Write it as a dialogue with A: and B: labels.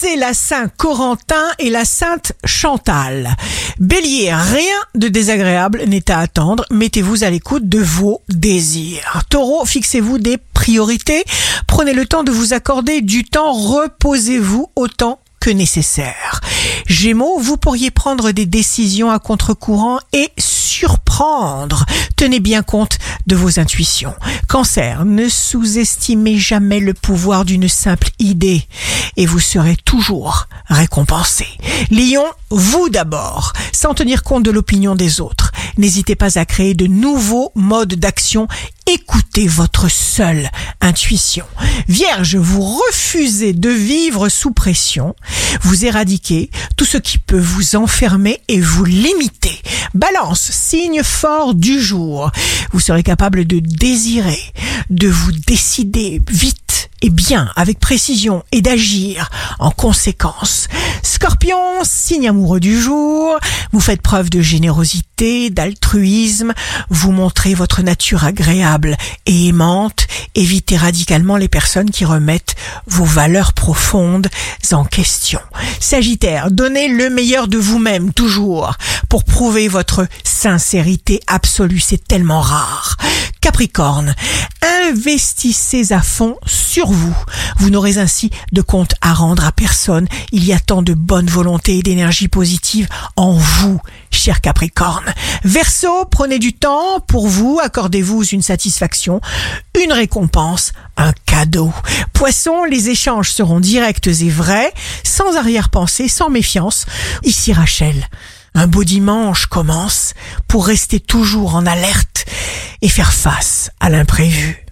A: c'est la Saint Corentin et la Sainte Chantal. Bélier, rien de désagréable n'est à attendre. Mettez-vous à l'écoute de vos désirs. Taureau, fixez-vous des priorités. Prenez le temps de vous accorder du temps. Reposez-vous autant que nécessaire. Gémeaux, vous pourriez prendre des décisions à contre-courant et surprendre. Tenez bien compte de vos intuitions. Cancer, ne sous-estimez jamais le pouvoir d'une simple idée et vous serez toujours récompensé. Lion, vous d'abord, sans tenir compte de l'opinion des autres. N'hésitez pas à créer de nouveaux modes d'action. Écoutez votre seule intuition. Vierge, vous refusez de vivre sous pression. Vous éradiquez tout ce qui peut vous enfermer et vous limiter. Balance, signe fort du jour. Vous serez capable de désirer, de vous décider vite et bien, avec précision et d'agir en conséquence. Scorpion, signe amoureux du jour, vous faites preuve de générosité, d'altruisme, vous montrez votre nature agréable et aimante, évitez radicalement les personnes qui remettent vos valeurs profondes en question. Sagittaire, donnez le meilleur de vous-même toujours pour prouver votre sincérité absolue, c'est tellement rare. Capricorne, investissez à fond sur vous. Vous n'aurez ainsi de compte à rendre à personne. Il y a tant de bonne volonté et d'énergie positive en vous, cher Capricorne. Verseau, prenez du temps pour vous, accordez-vous une satisfaction, une récompense, un cadeau. Poisson, les échanges seront directs et vrais, sans arrière-pensée, sans méfiance. Ici Rachel. Un beau dimanche commence pour rester toujours en alerte et faire face à l'imprévu.